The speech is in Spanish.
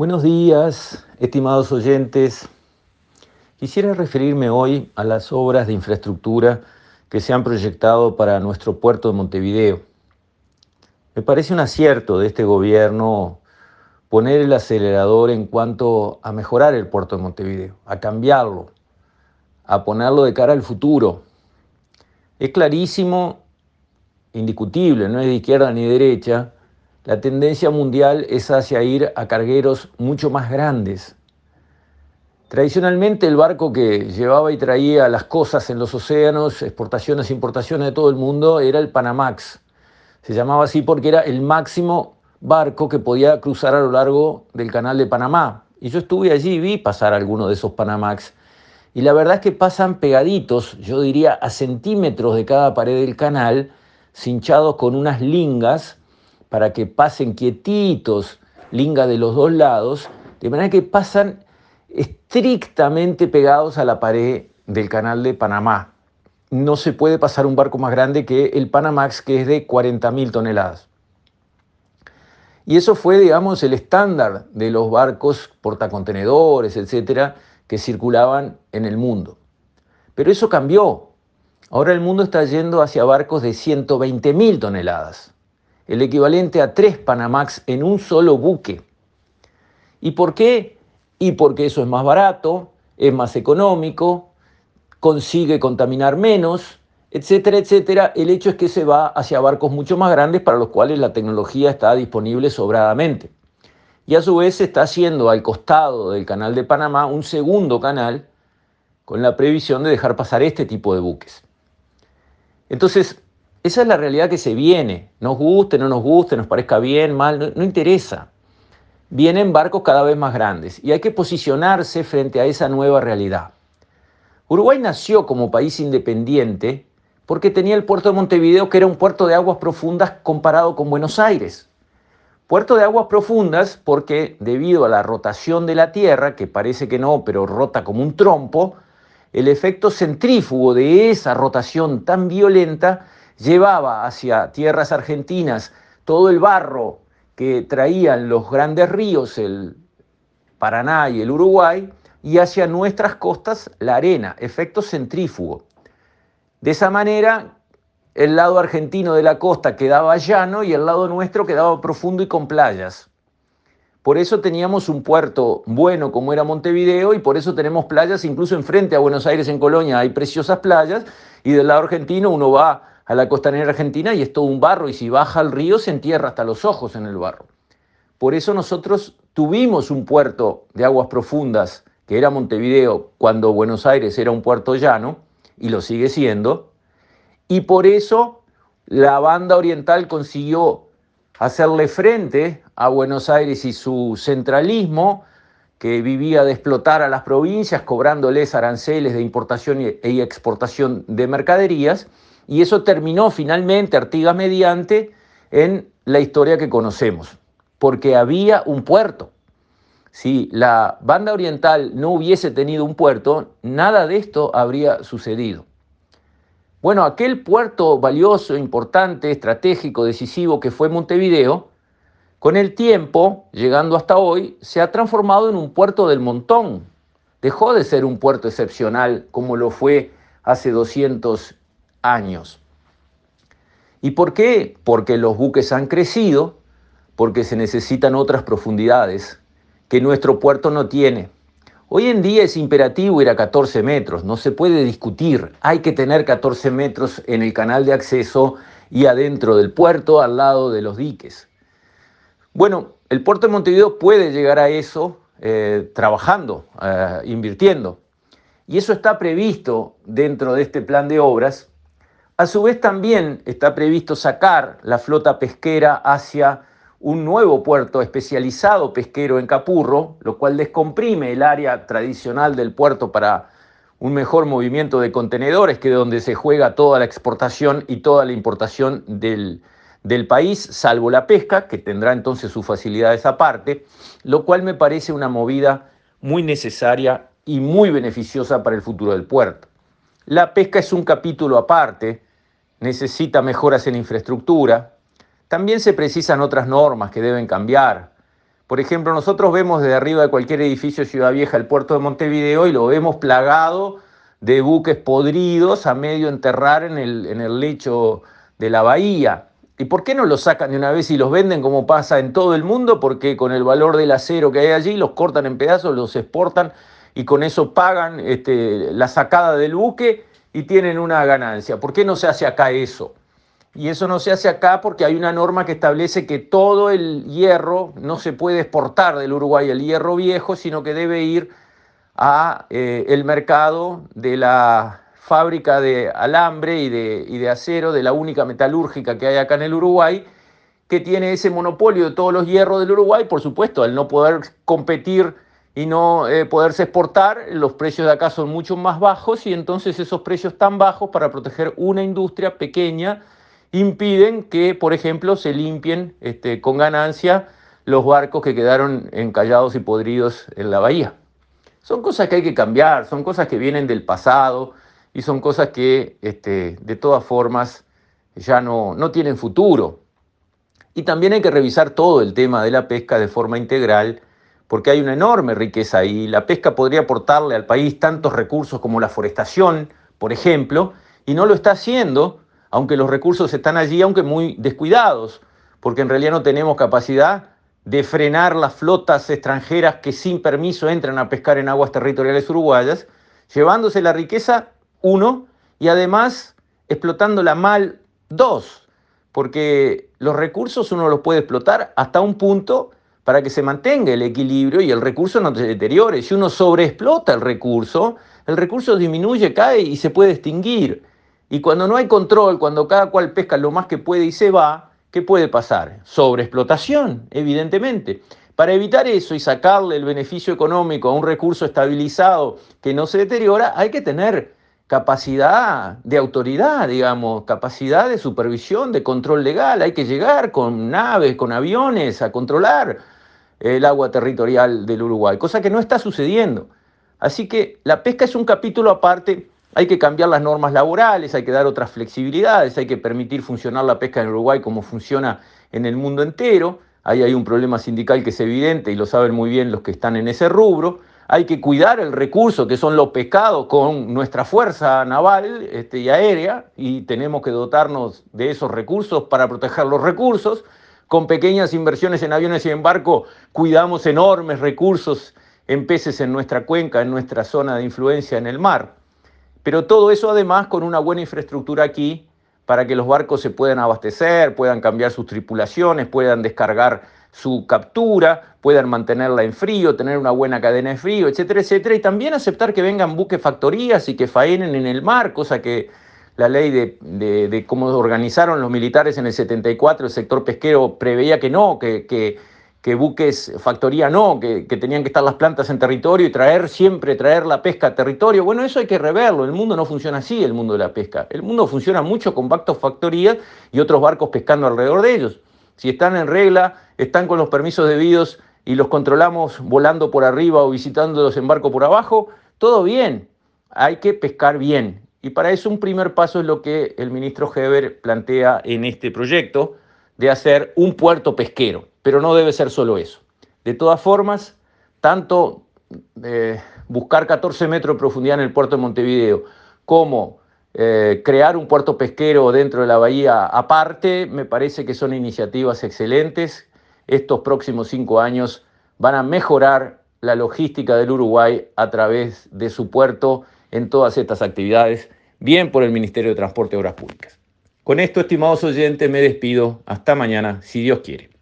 Buenos días, estimados oyentes. Quisiera referirme hoy a las obras de infraestructura que se han proyectado para nuestro puerto de Montevideo. Me parece un acierto de este gobierno poner el acelerador en cuanto a mejorar el puerto de Montevideo, a cambiarlo, a ponerlo de cara al futuro. Es clarísimo, indiscutible, no es de izquierda ni de derecha, la tendencia mundial es hacia ir a cargueros mucho más grandes. Tradicionalmente el barco que llevaba y traía las cosas en los océanos, exportaciones e importaciones de todo el mundo, era el Panamax. Se llamaba así porque era el máximo barco que podía cruzar a lo largo del canal de Panamá. Y yo estuve allí y vi pasar algunos de esos Panamax. Y la verdad es que pasan pegaditos, yo diría a centímetros de cada pared del canal, cinchados con unas lingas para que pasen quietitos, linga de los dos lados, de manera que pasan estrictamente pegados a la pared del canal de Panamá. No se puede pasar un barco más grande que el Panamax, que es de 40.000 toneladas. Y eso fue, digamos, el estándar de los barcos portacontenedores, etcétera, que circulaban en el mundo. Pero eso cambió. Ahora el mundo está yendo hacia barcos de 120.000 toneladas el equivalente a tres Panamax en un solo buque. ¿Y por qué? Y porque eso es más barato, es más económico, consigue contaminar menos, etcétera, etcétera. El hecho es que se va hacia barcos mucho más grandes para los cuales la tecnología está disponible sobradamente. Y a su vez se está haciendo al costado del canal de Panamá un segundo canal con la previsión de dejar pasar este tipo de buques. Entonces, esa es la realidad que se viene. Nos guste, no nos guste, nos parezca bien, mal, no, interesa. Vienen barcos cada vez más grandes y hay que posicionarse frente a esa nueva realidad. Uruguay nació como país independiente porque tenía el puerto de Montevideo, que era un puerto de aguas profundas comparado con Buenos Aires. Puerto de aguas profundas porque debido a la rotación de la Tierra, que parece que no, pero rota como un trompo, el efecto centrífugo de esa rotación tan violenta llevaba hacia tierras argentinas todo el barro que traían los grandes ríos, el Paraná y el Uruguay, y hacia nuestras costas la arena, efecto centrífugo. De esa manera, el lado argentino de la costa quedaba llano y el lado nuestro quedaba profundo y con playas. Por eso teníamos un puerto bueno como era Montevideo y por eso tenemos playas, incluso enfrente a Buenos Aires en Colonia hay preciosas playas y del lado argentino uno va a la costanera argentina y es todo un barro y si baja al río se entierra hasta los ojos en el barro. Por eso nosotros tuvimos un puerto de aguas profundas que era Montevideo cuando Buenos Aires era un puerto llano y lo sigue siendo. Y por eso la banda oriental consiguió hacerle frente a Buenos Aires y su centralismo que vivía de explotar a las provincias cobrándoles aranceles de importación y exportación de mercaderías y eso terminó finalmente, Artigas mediante, en la historia que conocemos, porque había un puerto. Si la banda oriental no hubiese tenido un puerto, nada de esto habría sucedido. Bueno, aquel puerto valioso, importante, estratégico, decisivo que fue Montevideo, con el tiempo, llegando hasta hoy, se ha transformado en un puerto del montón. Dejó de ser un puerto excepcional como lo fue hace 200 años. ¿Y por qué? Porque los buques han crecido, porque se necesitan otras profundidades que nuestro puerto no tiene. Hoy en día es imperativo ir a 14 metros, no se puede discutir, hay que tener 14 metros en el canal de acceso y adentro del puerto, al lado de los diques. Bueno, el puerto de Montevideo puede llegar a eso eh, trabajando, eh, invirtiendo. Y eso está previsto dentro de este plan de obras a su vez también está previsto sacar la flota pesquera hacia un nuevo puerto especializado pesquero en Capurro, lo cual descomprime el área tradicional del puerto para un mejor movimiento de contenedores, que es donde se juega toda la exportación y toda la importación del, del país, salvo la pesca, que tendrá entonces sus facilidades aparte, lo cual me parece una movida muy necesaria y muy beneficiosa para el futuro del puerto. La pesca es un capítulo aparte, necesita mejoras en infraestructura. También se precisan otras normas que deben cambiar. Por ejemplo, nosotros vemos desde arriba de cualquier edificio Ciudad Vieja el puerto de Montevideo y lo vemos plagado de buques podridos a medio enterrar en el, en el lecho de la bahía. ¿Y por qué no los sacan de una vez y los venden como pasa en todo el mundo? Porque con el valor del acero que hay allí los cortan en pedazos, los exportan y con eso pagan este, la sacada del buque y tienen una ganancia. ¿Por qué no se hace acá eso? Y eso no se hace acá porque hay una norma que establece que todo el hierro no se puede exportar del Uruguay, el hierro viejo, sino que debe ir a eh, el mercado de la fábrica de alambre y de, y de acero de la única metalúrgica que hay acá en el Uruguay, que tiene ese monopolio de todos los hierros del Uruguay, por supuesto, al no poder competir y no eh, poderse exportar, los precios de acá son mucho más bajos y entonces esos precios tan bajos para proteger una industria pequeña impiden que, por ejemplo, se limpien este, con ganancia los barcos que quedaron encallados y podridos en la bahía. Son cosas que hay que cambiar, son cosas que vienen del pasado, y son cosas que este, de todas formas ya no, no tienen futuro. Y también hay que revisar todo el tema de la pesca de forma integral, porque hay una enorme riqueza ahí. La pesca podría aportarle al país tantos recursos como la forestación, por ejemplo, y no lo está haciendo, aunque los recursos están allí, aunque muy descuidados, porque en realidad no tenemos capacidad de frenar las flotas extranjeras que sin permiso entran a pescar en aguas territoriales uruguayas, llevándose la riqueza uno, y además explotándola mal, dos, porque los recursos uno los puede explotar hasta un punto para que se mantenga el equilibrio y el recurso no se deteriore. Si uno sobreexplota el recurso, el recurso disminuye, cae y se puede extinguir. Y cuando no hay control, cuando cada cual pesca lo más que puede y se va, ¿qué puede pasar? Sobreexplotación, evidentemente. Para evitar eso y sacarle el beneficio económico a un recurso estabilizado que no se deteriora, hay que tener capacidad de autoridad, digamos, capacidad de supervisión, de control legal. Hay que llegar con naves, con aviones a controlar el agua territorial del Uruguay, cosa que no está sucediendo. Así que la pesca es un capítulo aparte, hay que cambiar las normas laborales, hay que dar otras flexibilidades, hay que permitir funcionar la pesca en Uruguay como funciona en el mundo entero. Ahí hay un problema sindical que es evidente y lo saben muy bien los que están en ese rubro hay que cuidar el recurso que son los pescados con nuestra fuerza naval este, y aérea y tenemos que dotarnos de esos recursos para proteger los recursos. Con pequeñas inversiones en aviones y en barco cuidamos enormes recursos en peces en nuestra cuenca, en nuestra zona de influencia en el mar. Pero todo eso además con una buena infraestructura aquí para que los barcos se puedan abastecer, puedan cambiar sus tripulaciones, puedan descargar su captura, puedan mantenerla en frío, tener una buena cadena de frío, etcétera, etcétera, y también aceptar que vengan buques factorías y que faenen en el mar, cosa que la ley de, cómo organizaron los militares en el 74, el sector pesquero preveía que no, que, que, buques factoría no, que, que, tenían que estar las plantas en territorio y traer siempre, traer la pesca a territorio. Bueno, eso hay que reverlo, el mundo no funciona así, el mundo de la pesca. El mundo funciona mucho con bactos factorías y otros barcos pescando alrededor de ellos. Si están en regla, están con los permisos debidos y los controlamos volando por arriba o visitándolos en barco por abajo, todo bien. Hay que pescar bien. Y para eso un primer paso es lo que el ministro Heber plantea en este proyecto de hacer un puerto pesquero. Pero no debe ser solo eso. De todas formas, tanto eh, buscar 14 metros de profundidad en el puerto de Montevideo como eh, crear un puerto pesquero dentro de la bahía aparte, me parece que son iniciativas excelentes. Estos próximos cinco años van a mejorar la logística del Uruguay a través de su puerto en todas estas actividades, bien por el Ministerio de Transporte y Obras Públicas. Con esto, estimados oyentes, me despido. Hasta mañana, si Dios quiere.